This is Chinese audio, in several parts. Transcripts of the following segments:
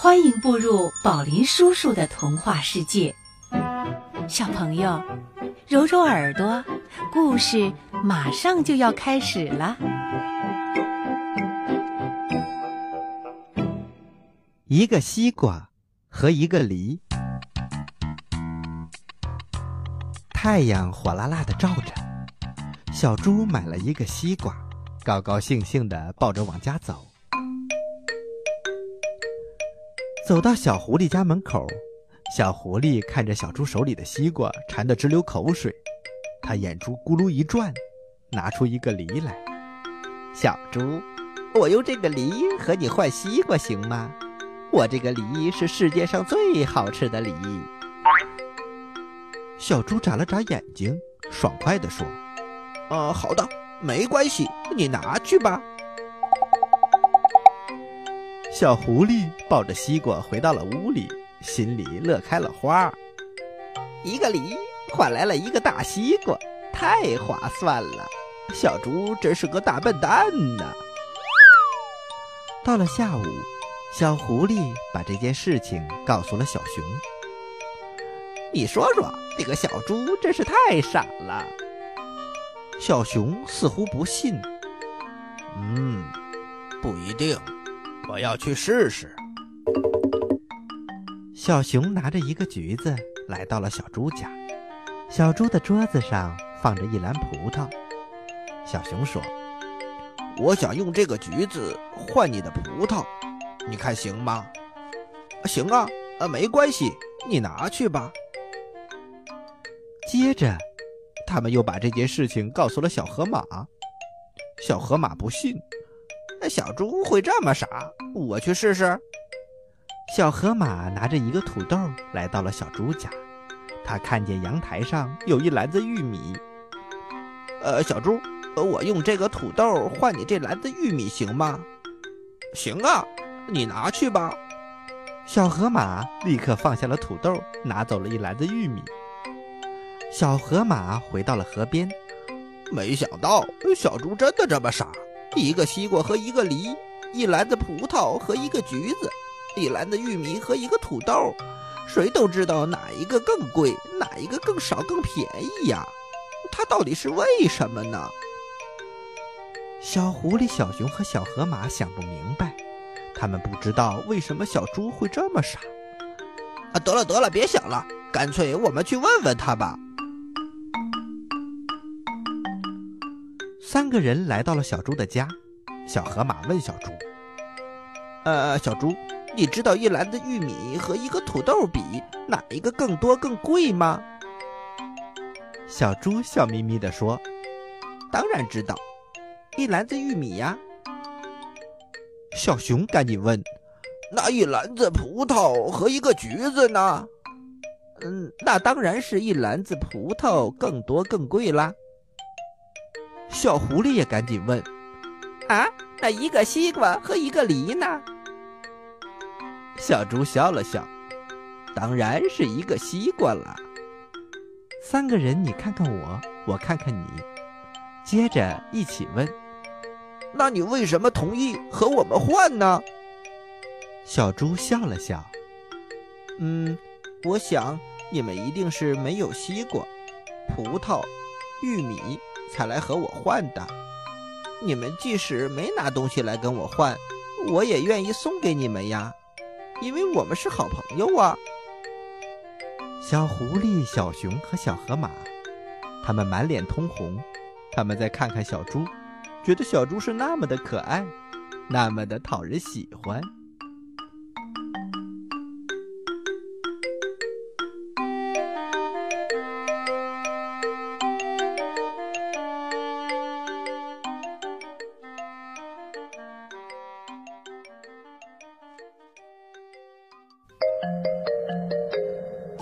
欢迎步入宝林叔叔的童话世界，小朋友，揉揉耳朵，故事马上就要开始了。一个西瓜和一个梨，太阳火辣辣的照着，小猪买了一个西瓜，高高兴兴的抱着往家走。走到小狐狸家门口，小狐狸看着小猪手里的西瓜，馋得直流口水。他眼珠咕噜一转，拿出一个梨来。小猪，我用这个梨和你换西瓜行吗？我这个梨是世界上最好吃的梨。小猪眨了眨眼睛，爽快地说：“啊，好的，没关系，你拿去吧。”小狐狸抱着西瓜回到了屋里，心里乐开了花。一个梨换来了一个大西瓜，太划算了！小猪真是个大笨蛋呢。到了下午，小狐狸把这件事情告诉了小熊。你说说，这个小猪真是太傻了。小熊似乎不信。嗯，不一定。我要去试试。小熊拿着一个橘子来到了小猪家，小猪的桌子上放着一篮葡萄。小熊说：“我想用这个橘子换你的葡萄，你看行吗？”“行啊，啊，没关系，你拿去吧。”接着，他们又把这件事情告诉了小河马。小河马不信。小猪会这么傻？我去试试。小河马拿着一个土豆来到了小猪家，他看见阳台上有一篮子玉米。呃，小猪，我用这个土豆换你这篮子玉米行吗？行啊，你拿去吧。小河马立刻放下了土豆，拿走了一篮子玉米。小河马回到了河边，没想到小猪真的这么傻。一个西瓜和一个梨，一篮子葡萄和一个橘子，一篮子玉米和一个土豆，谁都知道哪一个更贵，哪一个更少更便宜呀？它到底是为什么呢？小狐狸、小熊和小河马想不明白，他们不知道为什么小猪会这么傻。啊，得了得了，别想了，干脆我们去问问他吧。三个人来到了小猪的家，小河马问小猪：“呃，小猪，你知道一篮子玉米和一个土豆比哪一个更多更贵吗？”小猪笑眯眯地说：“当然知道，一篮子玉米呀。”小熊赶紧问：“那一篮子葡萄和一个橘子呢？”“嗯，那当然是一篮子葡萄更多更贵啦。”小狐狸也赶紧问：“啊，那一个西瓜和一个梨呢？”小猪笑了笑：“当然是一个西瓜了。”三个人，你看看我，我看看你，接着一起问：“那你为什么同意和我们换呢？”小猪笑了笑：“嗯，我想你们一定是没有西瓜、葡萄、玉米。”才来和我换的。你们即使没拿东西来跟我换，我也愿意送给你们呀，因为我们是好朋友啊。小狐狸、小熊和小河马，他们满脸通红。他们再看看小猪，觉得小猪是那么的可爱，那么的讨人喜欢。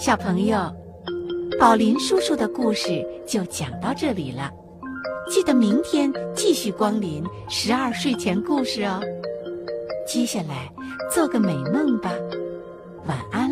小朋友，宝林叔叔的故事就讲到这里了。记得明天继续光临十二睡前故事哦。接下来做个美梦吧，晚安。